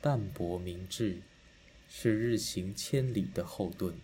淡泊明志是日行千里的后盾。